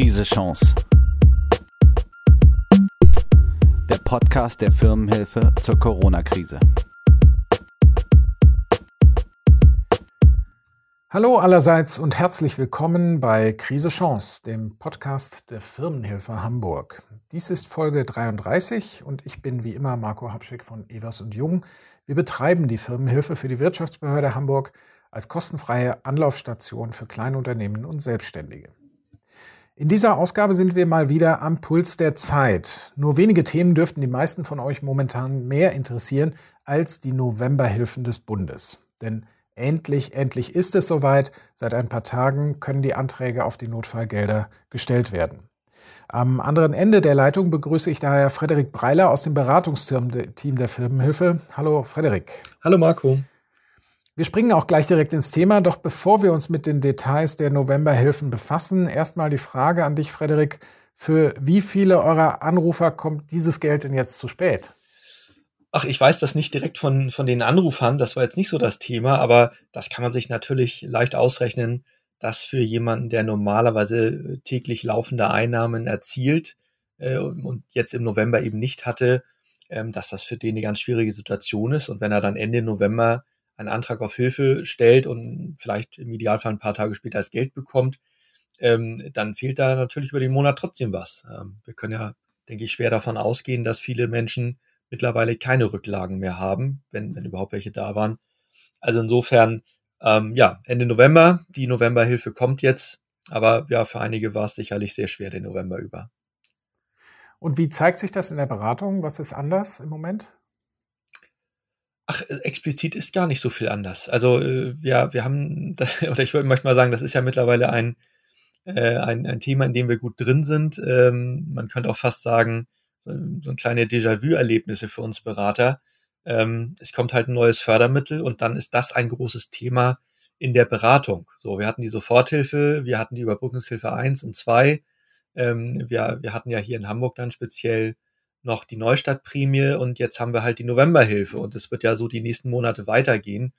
Krise Chance. Der Podcast der Firmenhilfe zur Corona-Krise. Hallo allerseits und herzlich willkommen bei Krise Chance, dem Podcast der Firmenhilfe Hamburg. Dies ist Folge 33 und ich bin wie immer Marco Habschick von Evers und Jung. Wir betreiben die Firmenhilfe für die Wirtschaftsbehörde Hamburg als kostenfreie Anlaufstation für Kleinunternehmen und Selbstständige. In dieser Ausgabe sind wir mal wieder am Puls der Zeit. Nur wenige Themen dürften die meisten von euch momentan mehr interessieren als die Novemberhilfen des Bundes. Denn endlich, endlich ist es soweit. Seit ein paar Tagen können die Anträge auf die Notfallgelder gestellt werden. Am anderen Ende der Leitung begrüße ich daher Frederik Breiler aus dem Beratungsteam der Firmenhilfe. Hallo Frederik. Hallo Marco. Wir springen auch gleich direkt ins Thema, doch bevor wir uns mit den Details der Novemberhilfen befassen, erstmal die Frage an dich, Frederik. Für wie viele eurer Anrufer kommt dieses Geld denn jetzt zu spät? Ach, ich weiß das nicht direkt von, von den Anrufern, das war jetzt nicht so das Thema, aber das kann man sich natürlich leicht ausrechnen, dass für jemanden, der normalerweise täglich laufende Einnahmen erzielt äh, und jetzt im November eben nicht hatte, ähm, dass das für den eine ganz schwierige Situation ist. Und wenn er dann Ende November einen Antrag auf Hilfe stellt und vielleicht im Idealfall ein paar Tage später das Geld bekommt, ähm, dann fehlt da natürlich über den Monat trotzdem was. Ähm, wir können ja, denke ich, schwer davon ausgehen, dass viele Menschen mittlerweile keine Rücklagen mehr haben, wenn, wenn überhaupt welche da waren. Also insofern, ähm, ja, Ende November, die Novemberhilfe kommt jetzt, aber ja, für einige war es sicherlich sehr schwer den November über. Und wie zeigt sich das in der Beratung? Was ist anders im Moment? Ach, äh, explizit ist gar nicht so viel anders. Also äh, ja, wir haben, oder ich würde manchmal sagen, das ist ja mittlerweile ein, äh, ein, ein Thema, in dem wir gut drin sind. Ähm, man könnte auch fast sagen, so, so ein kleine Déjà-vu-Erlebnisse für uns Berater. Ähm, es kommt halt ein neues Fördermittel und dann ist das ein großes Thema in der Beratung. So, wir hatten die Soforthilfe, wir hatten die Überbrückungshilfe 1 und 2. Ähm, wir, wir hatten ja hier in Hamburg dann speziell noch die Neustadtprämie und jetzt haben wir halt die Novemberhilfe und es wird ja so die nächsten Monate weitergehen.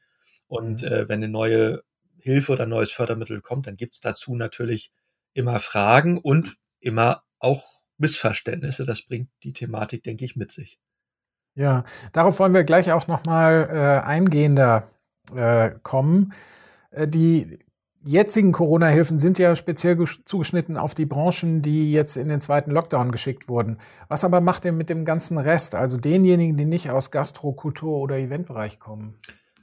Und mhm. äh, wenn eine neue Hilfe oder ein neues Fördermittel kommt, dann gibt's dazu natürlich immer Fragen und immer auch Missverständnisse. Das bringt die Thematik, denke ich, mit sich. Ja, darauf wollen wir gleich auch nochmal äh, eingehender äh, kommen. Äh, die jetzigen Corona-Hilfen sind ja speziell zugeschnitten auf die Branchen, die jetzt in den zweiten Lockdown geschickt wurden. Was aber macht ihr mit dem ganzen Rest, also denjenigen, die nicht aus Gastro, Kultur oder Eventbereich kommen?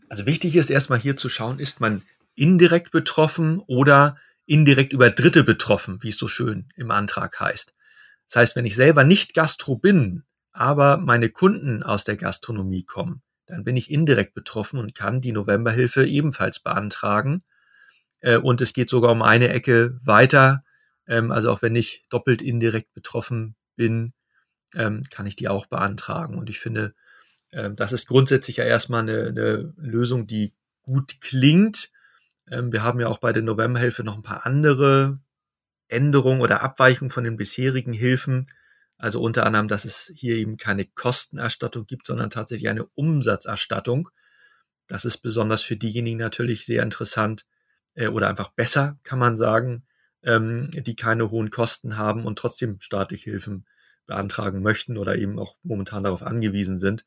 Also wichtig ist erstmal hier zu schauen, ist man indirekt betroffen oder indirekt über Dritte betroffen, wie es so schön im Antrag heißt. Das heißt, wenn ich selber nicht Gastro bin, aber meine Kunden aus der Gastronomie kommen, dann bin ich indirekt betroffen und kann die Novemberhilfe ebenfalls beantragen. Äh, und es geht sogar um eine Ecke weiter. Ähm, also auch wenn ich doppelt indirekt betroffen bin, ähm, kann ich die auch beantragen. Und ich finde, ähm, das ist grundsätzlich ja erstmal eine, eine Lösung, die gut klingt. wir haben ja auch bei der Novemberhilfe noch ein paar andere Änderungen oder Abweichungen von den bisherigen Hilfen. Also unter anderem, dass es hier eben keine Kostenerstattung gibt, sondern tatsächlich eine Umsatzerstattung. Das ist besonders für diejenigen natürlich sehr interessant, äh, oder einfach besser, kann man sagen, ähm, die keine hohen Kosten haben und trotzdem staatliche Hilfen beantragen möchten oder eben auch momentan darauf angewiesen sind.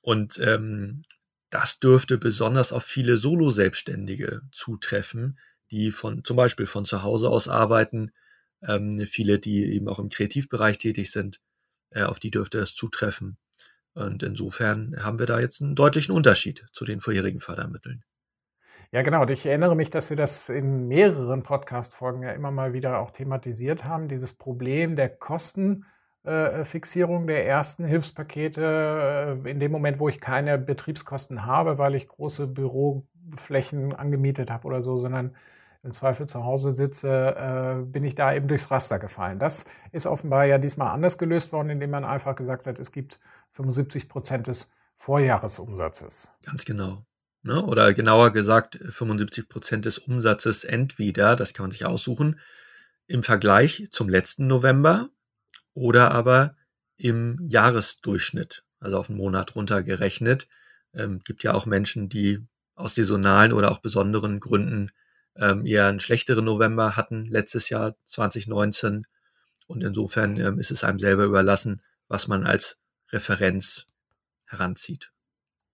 Und ähm, das dürfte besonders auf viele Solo-Selbstständige zutreffen, die von zum Beispiel von zu Hause aus arbeiten, ähm, viele, die eben auch im Kreativbereich tätig sind, äh, auf die dürfte es zutreffen. Und insofern haben wir da jetzt einen deutlichen Unterschied zu den vorherigen Fördermitteln. Ja, genau. Und ich erinnere mich, dass wir das in mehreren Podcast-Folgen ja immer mal wieder auch thematisiert haben. Dieses Problem der Kostenfixierung der ersten Hilfspakete äh, in dem Moment, wo ich keine Betriebskosten habe, weil ich große Büroflächen angemietet habe oder so, sondern im Zweifel zu Hause sitze, äh, bin ich da eben durchs Raster gefallen. Das ist offenbar ja diesmal anders gelöst worden, indem man einfach gesagt hat, es gibt 75 Prozent des Vorjahresumsatzes. Ganz genau ne? oder genauer gesagt 75 Prozent des Umsatzes entweder, das kann man sich aussuchen, im Vergleich zum letzten November oder aber im Jahresdurchschnitt, also auf den Monat runtergerechnet. Ähm, gibt ja auch Menschen, die aus saisonalen oder auch besonderen Gründen ähm, eher einen schlechteren November hatten letztes Jahr 2019. Und insofern ähm, ist es einem selber überlassen, was man als Referenz heranzieht.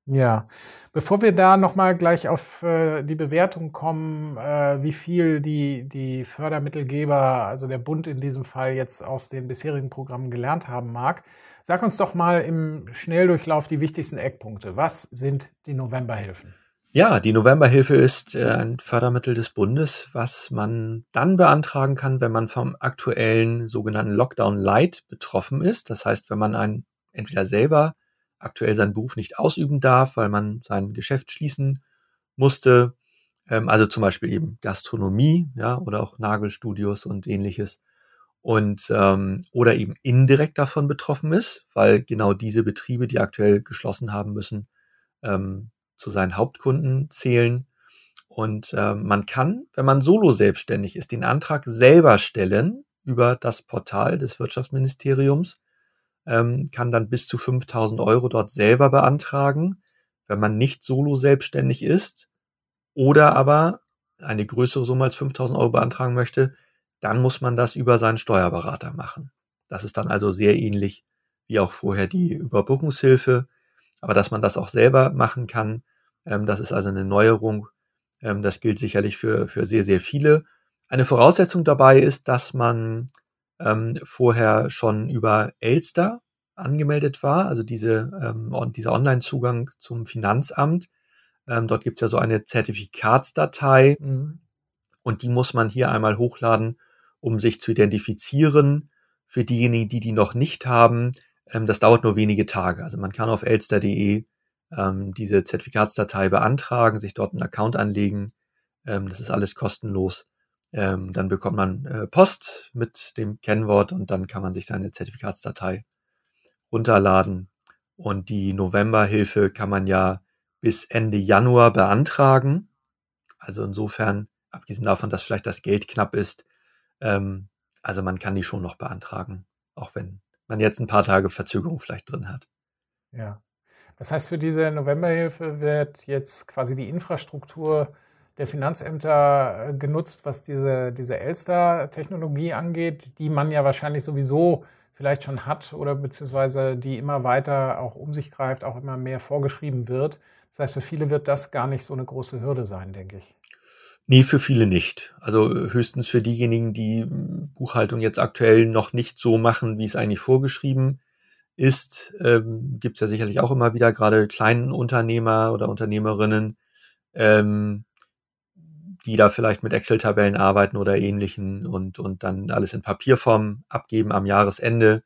Ja, bevor wir da nochmal gleich auf äh, die Bewertung kommen, äh, wie viel die, die Fördermittelgeber, also der Bund in diesem Fall jetzt aus den bisherigen Programmen gelernt haben mag, sag uns doch mal im Schnelldurchlauf die wichtigsten Eckpunkte. Was sind die Novemberhilfen? Ja, die Novemberhilfe ist äh, ein Fördermittel des Bundes, was man dann beantragen kann, wenn man vom aktuellen sogenannten Lockdown Light betroffen ist. Das heißt, wenn man ein entweder selber aktuell seinen Beruf nicht ausüben darf, weil man sein Geschäft schließen musste. Ähm, also zum Beispiel eben Gastronomie, ja, oder auch Nagelstudios und ähnliches. Und ähm, oder eben indirekt davon betroffen ist, weil genau diese Betriebe, die aktuell geschlossen haben müssen, ähm, zu seinen Hauptkunden zählen. Und äh, man kann, wenn man solo selbstständig ist, den Antrag selber stellen über das Portal des Wirtschaftsministeriums ähm, kann dann bis zu 5000 Euro dort selber beantragen, wenn man nicht solo selbstständig ist oder aber eine größere Summe als 5000 Euro beantragen möchte, dann muss man das über seinen Steuerberater machen. Das ist dann also sehr ähnlich wie auch vorher die Überbrückungshilfe. Aber dass man das auch selber machen kann, ähm, das ist also eine Neuerung. Ähm, das gilt sicherlich für, für sehr, sehr viele. Eine Voraussetzung dabei ist, dass man ähm, vorher schon über Elster angemeldet war, also diese, ähm, dieser Online-Zugang zum Finanzamt. Ähm, dort gibt es ja so eine Zertifikatsdatei mhm. und die muss man hier einmal hochladen, um sich zu identifizieren. Für diejenigen, die die noch nicht haben, ähm, das dauert nur wenige Tage. Also man kann auf elster.de ähm, diese Zertifikatsdatei beantragen, sich dort einen Account anlegen. Ähm, das ist alles kostenlos. Ähm, dann bekommt man äh, Post mit dem Kennwort und dann kann man sich seine Zertifikatsdatei runterladen. Und die Novemberhilfe kann man ja bis Ende Januar beantragen. Also insofern, abgesehen davon, dass vielleicht das Geld knapp ist, ähm, also man kann die schon noch beantragen, auch wenn man jetzt ein paar Tage Verzögerung vielleicht drin hat. Ja. Das heißt, für diese Novemberhilfe wird jetzt quasi die Infrastruktur der Finanzämter äh, genutzt, was diese, diese Elster-Technologie angeht, die man ja wahrscheinlich sowieso vielleicht schon hat oder beziehungsweise die immer weiter auch um sich greift, auch immer mehr vorgeschrieben wird. Das heißt, für viele wird das gar nicht so eine große Hürde sein, denke ich. Nee, für viele nicht. Also höchstens für diejenigen, die Buchhaltung jetzt aktuell noch nicht so machen, wie es eigentlich vorgeschrieben ist. Ähm, Gibt es ja sicherlich auch immer wieder gerade kleinen Unternehmer oder Unternehmerinnen, ähm, die da vielleicht mit Excel-Tabellen arbeiten oder ähnlichen und, und dann alles in Papierform abgeben am Jahresende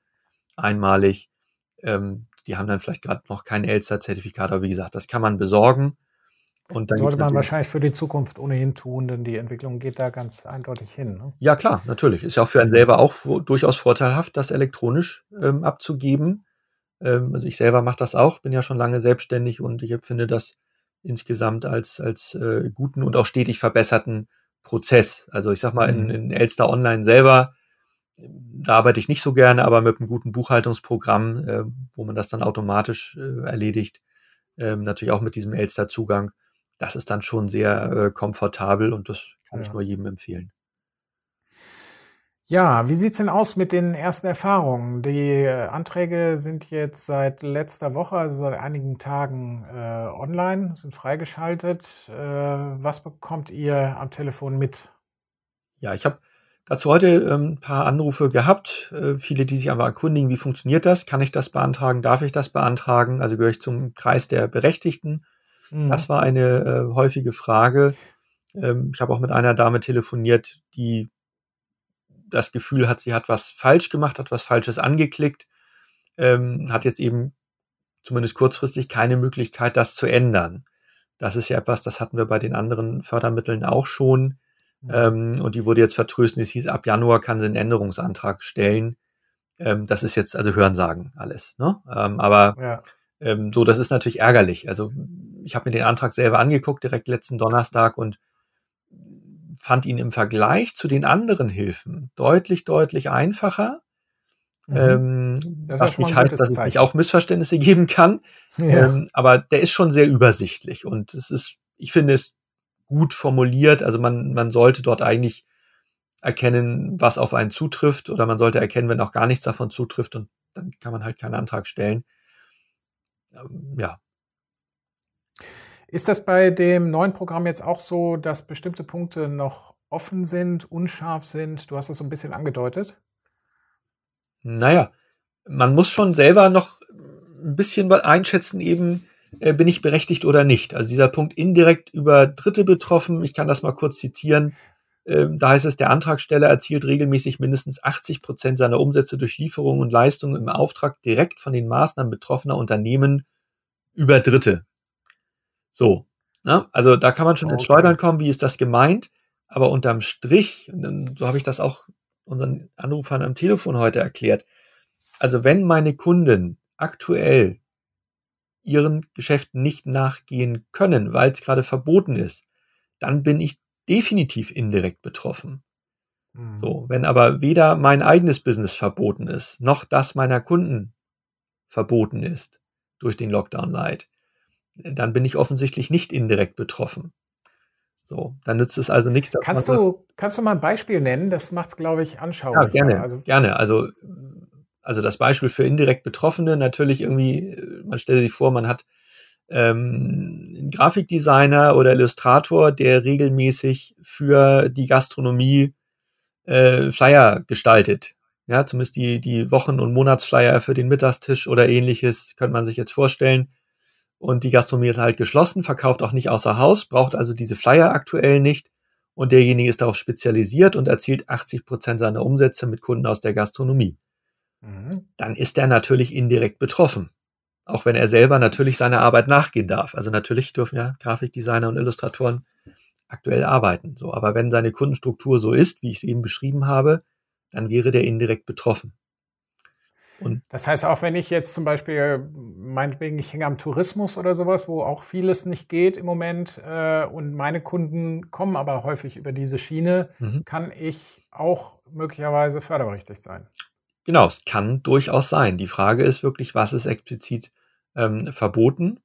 einmalig. Ähm, die haben dann vielleicht gerade noch kein Elster-Zertifikat, aber wie gesagt, das kann man besorgen. Und dann Sollte man wahrscheinlich für die Zukunft ohnehin tun, denn die Entwicklung geht da ganz eindeutig hin. Ne? Ja, klar, natürlich. Ist ja auch für einen selber auch durchaus vorteilhaft, das elektronisch ähm, abzugeben. Ähm, also ich selber mache das auch, bin ja schon lange selbstständig und ich finde das insgesamt als, als äh, guten und auch stetig verbesserten Prozess. Also ich sag mal, in, mhm. in Elster Online selber, da arbeite ich nicht so gerne, aber mit einem guten Buchhaltungsprogramm, äh, wo man das dann automatisch äh, erledigt, äh, natürlich auch mit diesem Elster-Zugang, das ist dann schon sehr äh, komfortabel und das kann ja. ich nur jedem empfehlen. Ja, wie sieht's denn aus mit den ersten Erfahrungen? Die äh, Anträge sind jetzt seit letzter Woche, also seit einigen Tagen äh, online, sind freigeschaltet. Äh, was bekommt ihr am Telefon mit? Ja, ich habe dazu heute ähm, ein paar Anrufe gehabt. Äh, viele, die sich aber erkundigen, wie funktioniert das? Kann ich das beantragen? Darf ich das beantragen? Also gehöre ich zum Kreis der Berechtigten? Mhm. Das war eine äh, häufige Frage. Ähm, ich habe auch mit einer Dame telefoniert, die das Gefühl hat, sie hat was falsch gemacht, hat was Falsches angeklickt, ähm, hat jetzt eben zumindest kurzfristig keine Möglichkeit, das zu ändern. Das ist ja etwas, das hatten wir bei den anderen Fördermitteln auch schon. Mhm. Ähm, und die wurde jetzt vertröstet. Es hieß, ab Januar kann sie einen Änderungsantrag stellen. Ähm, das ist jetzt also Hörensagen alles. Ne? Ähm, aber ja. Ähm, so, das ist natürlich ärgerlich. Also ich habe mir den Antrag selber angeguckt, direkt letzten Donnerstag und fand ihn im Vergleich zu den anderen Hilfen deutlich, deutlich einfacher. Mhm. Ähm, was nicht heißt, dass es nicht auch Missverständnisse geben kann. Ja. Ähm, aber der ist schon sehr übersichtlich und es ist, ich finde es gut formuliert. Also man, man sollte dort eigentlich erkennen, was auf einen zutrifft oder man sollte erkennen, wenn auch gar nichts davon zutrifft und dann kann man halt keinen Antrag stellen. Ähm, ja. Ist das bei dem neuen Programm jetzt auch so, dass bestimmte Punkte noch offen sind, unscharf sind? Du hast es so ein bisschen angedeutet. Naja, man muss schon selber noch ein bisschen einschätzen, eben äh, bin ich berechtigt oder nicht. Also dieser Punkt indirekt über Dritte betroffen, ich kann das mal kurz zitieren. Ähm, da heißt es, der Antragsteller erzielt regelmäßig mindestens 80 Prozent seiner Umsätze durch Lieferungen und Leistungen im Auftrag direkt von den Maßnahmen betroffener Unternehmen über Dritte. So. Ne? Also da kann man schon okay. ins Schleudern kommen, wie ist das gemeint? Aber unterm Strich, so habe ich das auch unseren Anrufern am Telefon heute erklärt. Also wenn meine Kunden aktuell ihren Geschäften nicht nachgehen können, weil es gerade verboten ist, dann bin ich definitiv indirekt betroffen. Mhm. So, wenn aber weder mein eigenes Business verboten ist, noch das meiner Kunden verboten ist durch den Lockdown Light, dann bin ich offensichtlich nicht indirekt betroffen. So, dann nützt es also nichts. Kannst du, kannst du mal ein Beispiel nennen? Das macht es, glaube ich, anschaulich. Ja, gerne. Also, gerne. Also, also das Beispiel für indirekt Betroffene natürlich irgendwie, man stellt sich vor, man hat ähm, einen Grafikdesigner oder Illustrator, der regelmäßig für die Gastronomie äh, Flyer gestaltet. Ja, zumindest die, die Wochen- und Monatsflyer für den Mittagstisch oder ähnliches, könnte man sich jetzt vorstellen. Und die Gastronomie ist halt geschlossen, verkauft auch nicht außer Haus, braucht also diese Flyer aktuell nicht. Und derjenige ist darauf spezialisiert und erzielt 80 Prozent seiner Umsätze mit Kunden aus der Gastronomie. Mhm. Dann ist er natürlich indirekt betroffen. Auch wenn er selber natürlich seiner Arbeit nachgehen darf. Also natürlich dürfen ja Grafikdesigner und Illustratoren aktuell arbeiten. So, aber wenn seine Kundenstruktur so ist, wie ich es eben beschrieben habe, dann wäre der indirekt betroffen. Und das heißt, auch wenn ich jetzt zum Beispiel, meinetwegen, ich hänge am Tourismus oder sowas, wo auch vieles nicht geht im Moment äh, und meine Kunden kommen aber häufig über diese Schiene, mhm. kann ich auch möglicherweise förderberechtigt sein. Genau, es kann durchaus sein. Die Frage ist wirklich, was ist explizit ähm, verboten?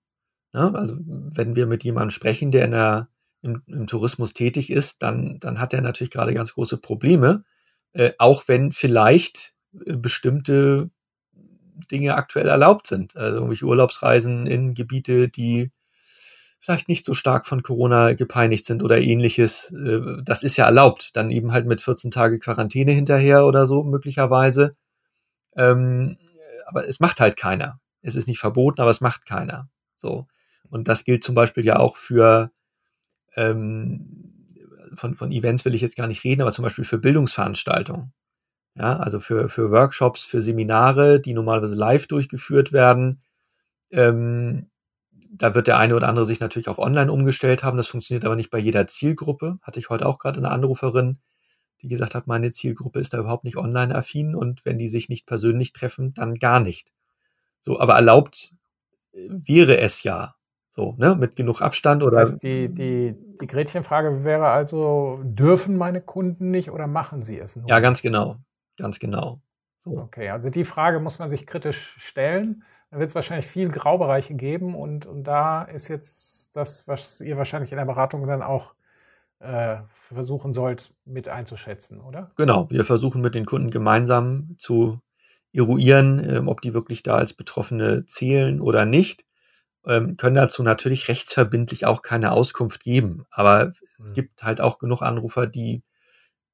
Ja, ne? also wenn wir mit jemandem sprechen, der in der, im, im Tourismus tätig ist, dann, dann hat er natürlich gerade ganz große Probleme, äh, auch wenn vielleicht äh, bestimmte Dinge aktuell erlaubt sind. Also irgendwelche Urlaubsreisen in Gebiete, die vielleicht nicht so stark von Corona gepeinigt sind oder ähnliches. Äh, das ist ja erlaubt. Dann eben halt mit 14 Tage Quarantäne hinterher oder so möglicherweise. Ähm, aber es macht halt keiner. Es ist nicht verboten, aber es macht keiner. So. Und das gilt zum Beispiel ja auch für ähm, von, von Events will ich jetzt gar nicht reden, aber zum Beispiel für Bildungsveranstaltungen. Ja, also für, für Workshops, für Seminare, die normalerweise live durchgeführt werden. Ähm, da wird der eine oder andere sich natürlich auf online umgestellt haben. Das funktioniert aber nicht bei jeder Zielgruppe. Hatte ich heute auch gerade eine Anruferin, die gesagt hat, meine Zielgruppe ist da überhaupt nicht online affin und wenn die sich nicht persönlich treffen, dann gar nicht. So, aber erlaubt äh, wäre es ja. So, ne, mit genug Abstand oder. Das heißt, die, die, die Gretchenfrage wäre also, dürfen meine Kunden nicht oder machen sie es nur? Ja, ganz genau. Ganz genau. So. Okay, also die Frage muss man sich kritisch stellen. Da wird es wahrscheinlich viel Graubereiche geben und, und da ist jetzt das, was ihr wahrscheinlich in der Beratung dann auch äh, versuchen sollt, mit einzuschätzen, oder? Genau, wir versuchen mit den Kunden gemeinsam zu eruieren, äh, ob die wirklich da als Betroffene zählen oder nicht. Ähm, können dazu natürlich rechtsverbindlich auch keine Auskunft geben. Aber mhm. es hm. gibt halt auch genug Anrufer, die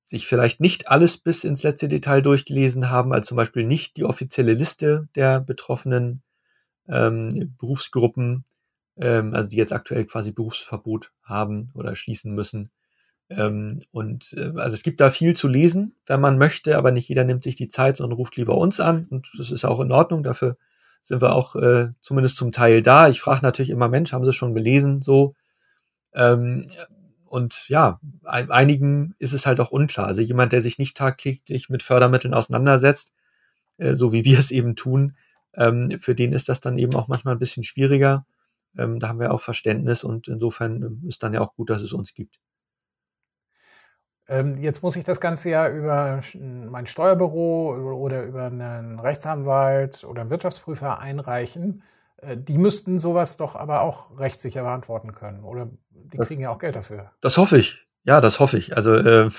sich vielleicht nicht alles bis ins letzte Detail durchgelesen haben, als zum Beispiel nicht die offizielle Liste der betroffenen ähm, Berufsgruppen, ähm, also die jetzt aktuell quasi Berufsverbot haben oder schließen müssen. Ähm, und äh, also es gibt da viel zu lesen, wenn man möchte, aber nicht jeder nimmt sich die Zeit und ruft lieber uns an. Und das ist auch in Ordnung. Dafür sind wir auch äh, zumindest zum Teil da. Ich frage natürlich immer, Mensch, haben Sie schon gelesen? So. Ähm, und ja, ein, einigen ist es halt auch unklar. Also jemand, der sich nicht tagtäglich mit Fördermitteln auseinandersetzt, äh, so wie wir es eben tun, ähm, für den ist das dann eben auch manchmal ein bisschen schwieriger. Ähm, da haben wir auch Verständnis und insofern ähm, ist dann ja auch gut, dass es uns gibt. Jetzt muss ich das Ganze ja über mein Steuerbüro oder über einen Rechtsanwalt oder einen Wirtschaftsprüfer einreichen. Äh, die müssten sowas doch aber auch rechtssicher beantworten können. Oder die kriegen ja auch Geld dafür. Das hoffe ich. Ja, das hoffe ich. Also äh,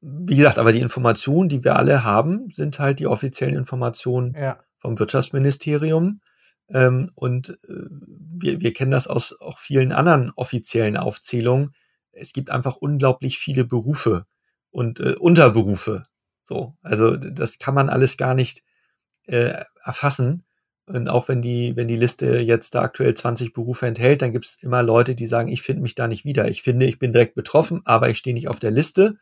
wie gesagt, aber die Informationen, die wir alle haben, sind halt die offiziellen Informationen ja. vom Wirtschaftsministerium. Ähm, und äh, wir, wir kennen das aus auch vielen anderen offiziellen Aufzählungen. Es gibt einfach unglaublich viele Berufe und äh, Unterberufe. So, also das kann man alles gar nicht äh, erfassen. Und auch wenn die, wenn die Liste jetzt da aktuell 20 Berufe enthält, dann gibt es immer Leute, die sagen, ich finde mich da nicht wieder. Ich finde, ich bin direkt betroffen, aber ich stehe nicht auf der Liste.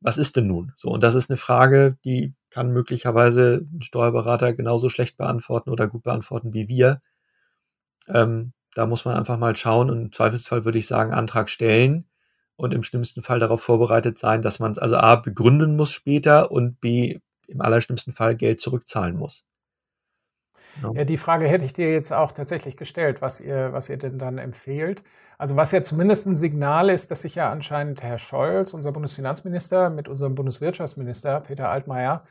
Was ist denn nun? So, und das ist eine Frage, die kann möglicherweise ein Steuerberater genauso schlecht beantworten oder gut beantworten wie wir. Ähm, da muss man einfach mal schauen und im Zweifelsfall würde ich sagen, Antrag stellen und im schlimmsten Fall darauf vorbereitet sein, dass man es also A begründen muss später und B im allerschlimmsten Fall Geld zurückzahlen muss. Ja, die Frage hätte ich dir jetzt auch tatsächlich gestellt, was ihr, was ihr denn dann empfehlt. Also was ja zumindest ein Signal ist, dass sich ja anscheinend Herr Scholz, unser Bundesfinanzminister, mit unserem Bundeswirtschaftsminister Peter Altmaier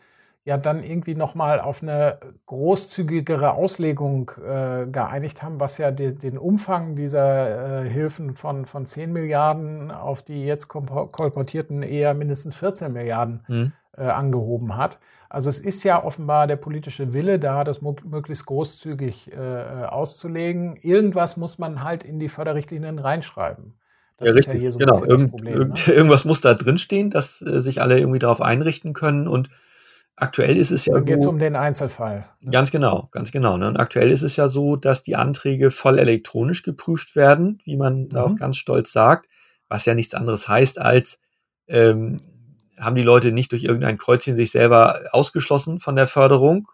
ja dann irgendwie nochmal auf eine großzügigere Auslegung äh, geeinigt haben, was ja die, den Umfang dieser äh, Hilfen von, von 10 Milliarden auf die jetzt kolportierten eher mindestens 14 Milliarden mhm. Äh, angehoben hat. Also es ist ja offenbar der politische Wille da, das möglichst großzügig äh, äh, auszulegen. Irgendwas muss man halt in die Förderrichtlinien reinschreiben. Das ja, ist richtig. ja hier so genau. Irgend, Problem, ne? Irgendwas muss da drinstehen, dass äh, sich alle irgendwie darauf einrichten können und Aktuell ist es ja. Dann geht es um den Einzelfall. Ne? Ganz genau, ganz genau. Ne? Und aktuell ist es ja so, dass die Anträge voll elektronisch geprüft werden, wie man mhm. da auch mhm. ganz stolz sagt, was ja nichts anderes heißt als, ähm, haben die Leute nicht durch irgendein Kreuzchen sich selber ausgeschlossen von der Förderung.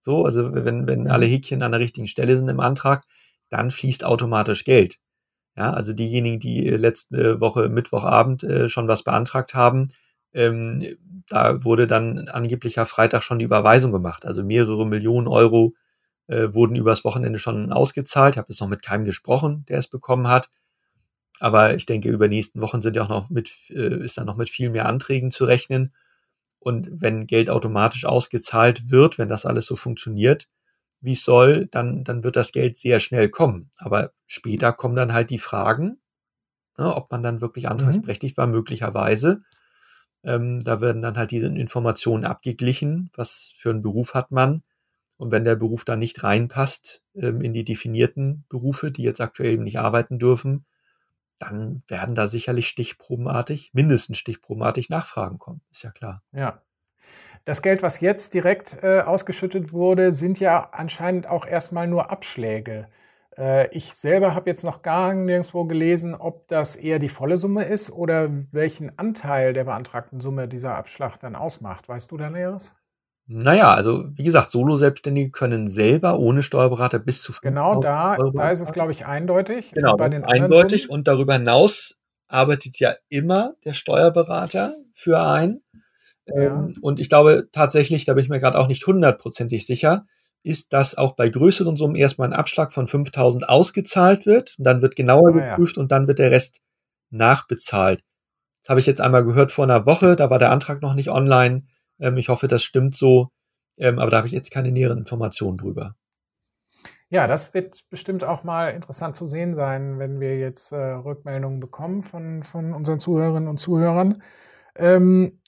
So, also wenn, wenn mhm. alle Häkchen an der richtigen Stelle sind im Antrag, dann fließt automatisch Geld. Ja, also diejenigen, die letzte Woche Mittwochabend äh, schon was beantragt haben, ähm, da wurde dann angeblich ja Freitag schon die Überweisung gemacht. Also mehrere Millionen Euro äh, wurden übers Wochenende schon ausgezahlt. Ich habe jetzt noch mit keinem gesprochen, der es bekommen hat. Aber ich denke, über die nächsten Wochen sind ja auch noch mit, äh, ist dann noch mit viel mehr Anträgen zu rechnen. Und wenn Geld automatisch ausgezahlt wird, wenn das alles so funktioniert, wie es soll, dann, dann wird das Geld sehr schnell kommen. Aber später kommen dann halt die Fragen, ne, ob man dann wirklich mhm. antragsberechtigt war, möglicherweise. Ähm, da werden dann halt diese Informationen abgeglichen, was für einen Beruf hat man. Und wenn der Beruf da nicht reinpasst ähm, in die definierten Berufe, die jetzt aktuell eben nicht arbeiten dürfen, dann werden da sicherlich stichprobenartig, mindestens stichprobenartig Nachfragen kommen. Ist ja klar. Ja. Das Geld, was jetzt direkt äh, ausgeschüttet wurde, sind ja anscheinend auch erstmal nur Abschläge. Äh, ich selber habe jetzt noch gar nirgendwo gelesen, ob das eher die volle Summe ist oder welchen Anteil der beantragten Summe dieser Abschlag dann ausmacht. Weißt du da Näheres? Naja, also wie gesagt, Solo-Selbstständige können selber ohne Steuerberater bis zu Genau, da, da ist es, glaube ich, eindeutig. Genau, bei den eindeutig. Summen. Und darüber hinaus arbeitet ja immer der Steuerberater für einen. Ja. Ähm, und ich glaube tatsächlich, da bin ich mir gerade auch nicht hundertprozentig sicher, ist, dass auch bei größeren Summen erstmal ein Abschlag von 5000 ausgezahlt wird. Und dann wird genauer ah, geprüft ja. und dann wird der Rest nachbezahlt. Das habe ich jetzt einmal gehört vor einer Woche. Da war der Antrag noch nicht online. Ähm, ich hoffe, das stimmt so. Ähm, aber da habe ich jetzt keine näheren Informationen drüber. Ja, das wird bestimmt auch mal interessant zu sehen sein, wenn wir jetzt äh, Rückmeldungen bekommen von, von unseren Zuhörerinnen und Zuhörern. Ähm,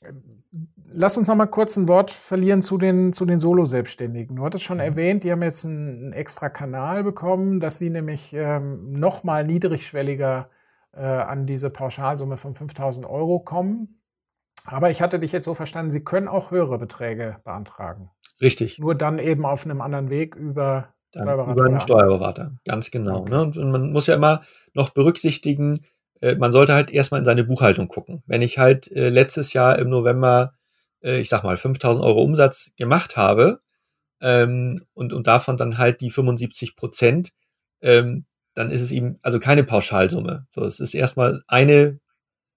Lass uns noch mal kurz ein Wort verlieren zu den, zu den Solo-Selbstständigen. Du hattest schon mhm. erwähnt, die haben jetzt einen, einen, extra Kanal bekommen, dass sie nämlich ähm, noch mal niedrigschwelliger äh, an diese Pauschalsumme von 5000 Euro kommen. Aber ich hatte dich jetzt so verstanden, sie können auch höhere Beträge beantragen. Richtig. Nur dann eben auf einem anderen Weg über Steuerberater. Über einen Steuerberater, ganz genau. Okay. Ne? Und man muss ja immer noch berücksichtigen, äh, man sollte halt erstmal in seine Buchhaltung gucken. Wenn ich halt äh, letztes Jahr im November äh, ich sag mal, 5000 Euro Umsatz gemacht habe ähm, und, und davon dann halt die 75 Prozent, ähm, dann ist es eben also keine Pauschalsumme. So, es ist erstmal eine,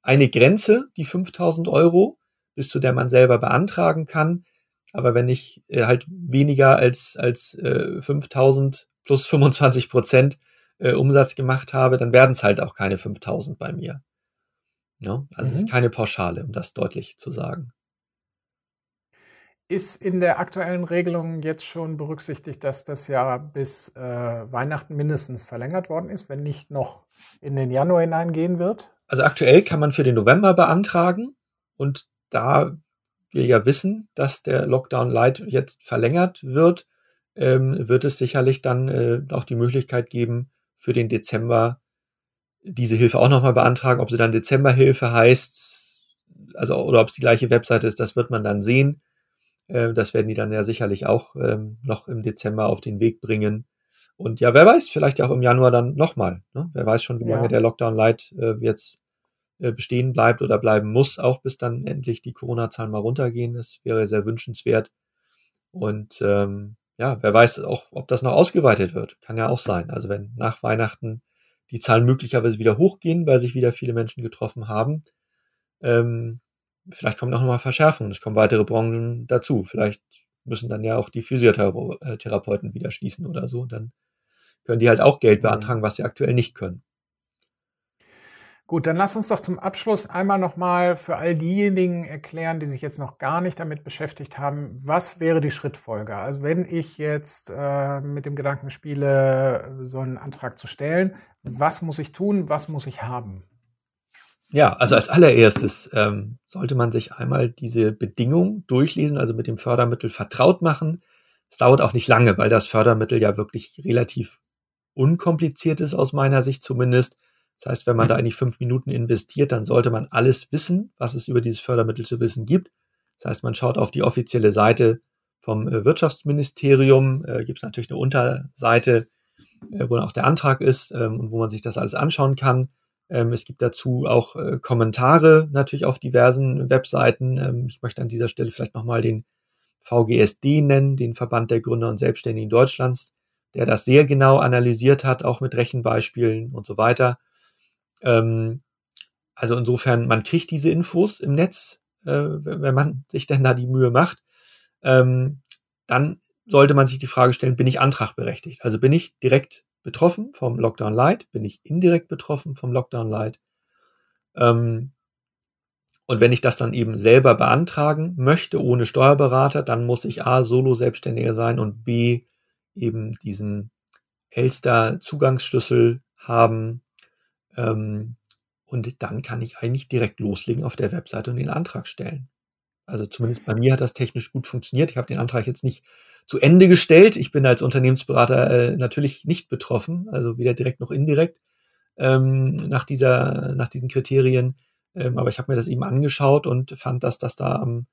eine Grenze, die 5000 Euro, bis zu der man selber beantragen kann. Aber wenn ich äh, halt weniger als, als äh, 5000 plus 25 Prozent äh, Umsatz gemacht habe, dann werden es halt auch keine 5000 bei mir. Ja, also mhm. es ist mhm. keine Pauschale, um das deutlich zu sagen. Ist in der aktuellen Regelung jetzt schon berücksichtigt, dass das ja bis äh, Weihnachten mindestens verlängert worden ist, wenn nicht noch in den Januar hineingehen wird? Also aktuell kann man für den November beantragen und da wir ja wissen, dass der Lockdown Light jetzt verlängert wird, ähm, wird es sicherlich dann äh, auch die Möglichkeit geben, für den Dezember diese Hilfe auch nochmal beantragen. Ob sie dann Dezemberhilfe heißt, also oder ob es die gleiche Webseite ist, das wird man dann sehen. Äh, das werden die dann ja sicherlich auch ähm, noch im Dezember auf den Weg bringen. Und ja, wer weiß, vielleicht auch im Januar dann nochmal. Ne? Wer weiß schon, wie lange ja. der Lockdown Light äh, jetzt bestehen bleibt oder bleiben muss, auch bis dann endlich die Corona-Zahlen mal runtergehen. Das wäre sehr wünschenswert. Und ähm, ja, wer weiß auch, ob das noch ausgeweitet wird. Kann ja auch sein. Also wenn nach Weihnachten die Zahlen möglicherweise wieder hochgehen, weil sich wieder viele Menschen getroffen haben, ähm, vielleicht kommt noch mal Verschärfung. Es kommen weitere Branchen dazu. Vielleicht müssen dann ja auch die Physiotherapeuten wieder schließen oder so. Dann können die halt auch Geld mhm. beantragen, was sie aktuell nicht können. Gut, dann lass uns doch zum Abschluss einmal nochmal für all diejenigen erklären, die sich jetzt noch gar nicht damit beschäftigt haben, was wäre die Schrittfolge? Also wenn ich jetzt äh, mit dem Gedanken spiele, so einen Antrag zu stellen, was muss ich tun, was muss ich haben? Ja, also als allererstes ähm, sollte man sich einmal diese Bedingung durchlesen, also mit dem Fördermittel vertraut machen. Es dauert auch nicht lange, weil das Fördermittel ja wirklich relativ unkompliziert ist, aus meiner Sicht zumindest. Das heißt, wenn man da eigentlich fünf Minuten investiert, dann sollte man alles wissen, was es über dieses Fördermittel zu wissen gibt. Das heißt, man schaut auf die offizielle Seite vom äh, Wirtschaftsministerium, äh, gibt es natürlich eine Unterseite, äh, wo auch der Antrag ist ähm, und wo man sich das alles anschauen kann. Ähm, es gibt dazu auch äh, Kommentare natürlich auf diversen Webseiten. Ähm, ich möchte an dieser Stelle vielleicht nochmal den VGSD nennen, den Verband der Gründer und Selbstständigen Deutschlands, der das sehr genau analysiert hat, auch mit Rechenbeispielen und so weiter. Ähm, also insofern, man kriegt diese Infos im Netz, äh, wenn man sich denn da die Mühe macht. Ähm, dann sollte man sich die Frage stellen, bin ich antragberechtigt? Also bin ich direkt betroffen vom Lockdown Light? Bin ich indirekt betroffen vom Lockdown Light? Ähm, und wenn ich das dann eben selber beantragen möchte, ohne Steuerberater, dann muss ich A, Solo-Selbstständiger sein und B, eben diesen Elster-Zugangsschlüssel haben, ähm, und dann kann ich eigentlich direkt loslegen auf der Webseite und den Antrag stellen. Also zumindest bei mir hat das technisch gut funktioniert. Ich habe den Antrag jetzt nicht zu Ende gestellt. Ich bin als Unternehmensberater äh, natürlich nicht betroffen, also weder direkt noch indirekt ähm, nach dieser, nach diesen Kriterien. Ähm, aber ich habe mir das eben angeschaut und fand, dass das da am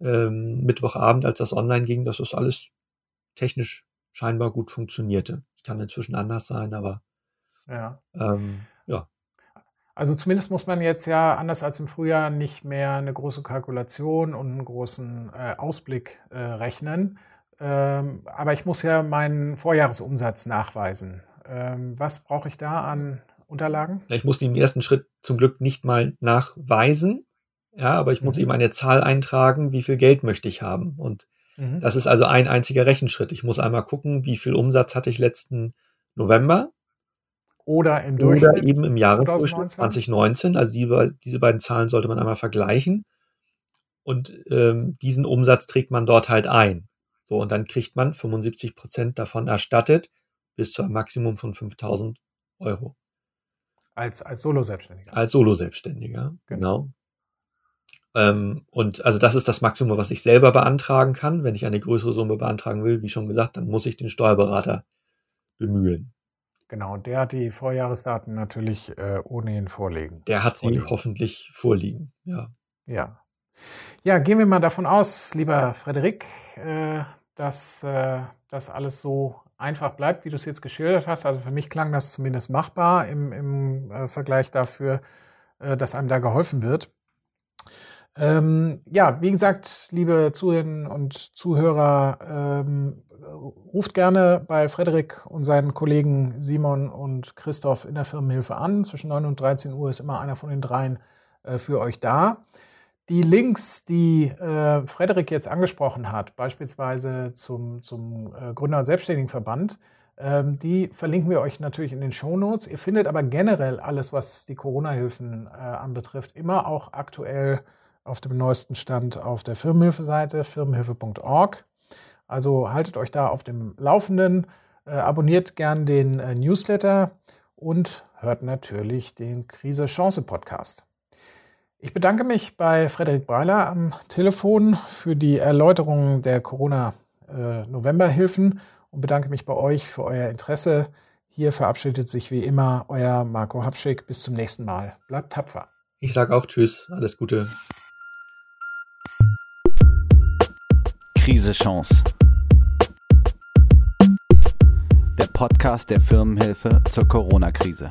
ähm, Mittwochabend, als das online ging, dass das alles technisch scheinbar gut funktionierte. Es kann inzwischen anders sein, aber ja. Ähm. Also zumindest muss man jetzt ja anders als im Frühjahr nicht mehr eine große Kalkulation und einen großen äh, Ausblick äh, rechnen. Ähm, aber ich muss ja meinen Vorjahresumsatz nachweisen. Ähm, was brauche ich da an Unterlagen? Ich muss im ersten Schritt zum Glück nicht mal nachweisen. Ja, aber ich muss mhm. eben eine Zahl eintragen, wie viel Geld möchte ich haben. Und mhm. das ist also ein einziger Rechenschritt. Ich muss einmal gucken, wie viel Umsatz hatte ich letzten November oder im Durchschnitt. Oder eben im Jahresdurchschnitt 2019. Also die, diese beiden Zahlen sollte man einmal vergleichen. Und ähm, diesen Umsatz trägt man dort halt ein. So, und dann kriegt man 75 Prozent davon erstattet bis zu einem Maximum von 5000 Euro. Als, als Solo-Selbstständiger. Als Solo-Selbstständiger, genau. genau. Ähm, und also das ist das Maximum, was ich selber beantragen kann. Wenn ich eine größere Summe beantragen will, wie schon gesagt, dann muss ich den Steuerberater bemühen. Genau, der hat die Vorjahresdaten natürlich äh, ohnehin vorliegen. Der hat sie vorliegen. hoffentlich vorliegen, ja. Ja. Ja, gehen wir mal davon aus, lieber Frederik, äh, dass äh, das alles so einfach bleibt, wie du es jetzt geschildert hast. Also für mich klang das zumindest machbar im, im äh, Vergleich dafür, äh, dass einem da geholfen wird. Ähm, ja, wie gesagt, liebe Zuhörerinnen und Zuhörer, ähm, ruft gerne bei Frederik und seinen Kollegen Simon und Christoph in der Firmenhilfe an. Zwischen 9 und 13 Uhr ist immer einer von den dreien äh, für euch da. Die Links, die äh, Frederik jetzt angesprochen hat, beispielsweise zum, zum äh, Gründer- und Selbstständigenverband, ähm, die verlinken wir euch natürlich in den Shownotes. Ihr findet aber generell alles, was die Corona-Hilfen äh, anbetrifft, immer auch aktuell auf dem neuesten Stand auf der Firmenhilfe-Seite firmenhilfe.org. Also haltet euch da auf dem Laufenden, äh, abonniert gern den äh, Newsletter und hört natürlich den Krise-Chance-Podcast. Ich bedanke mich bei Frederik Breiler am Telefon für die Erläuterung der Corona-Novemberhilfen und bedanke mich bei euch für euer Interesse. Hier verabschiedet sich wie immer euer Marco Hapschick. Bis zum nächsten Mal. Bleibt tapfer. Ich sage auch Tschüss. Alles Gute. Krise Chance. Der Podcast der Firmenhilfe zur Corona-Krise.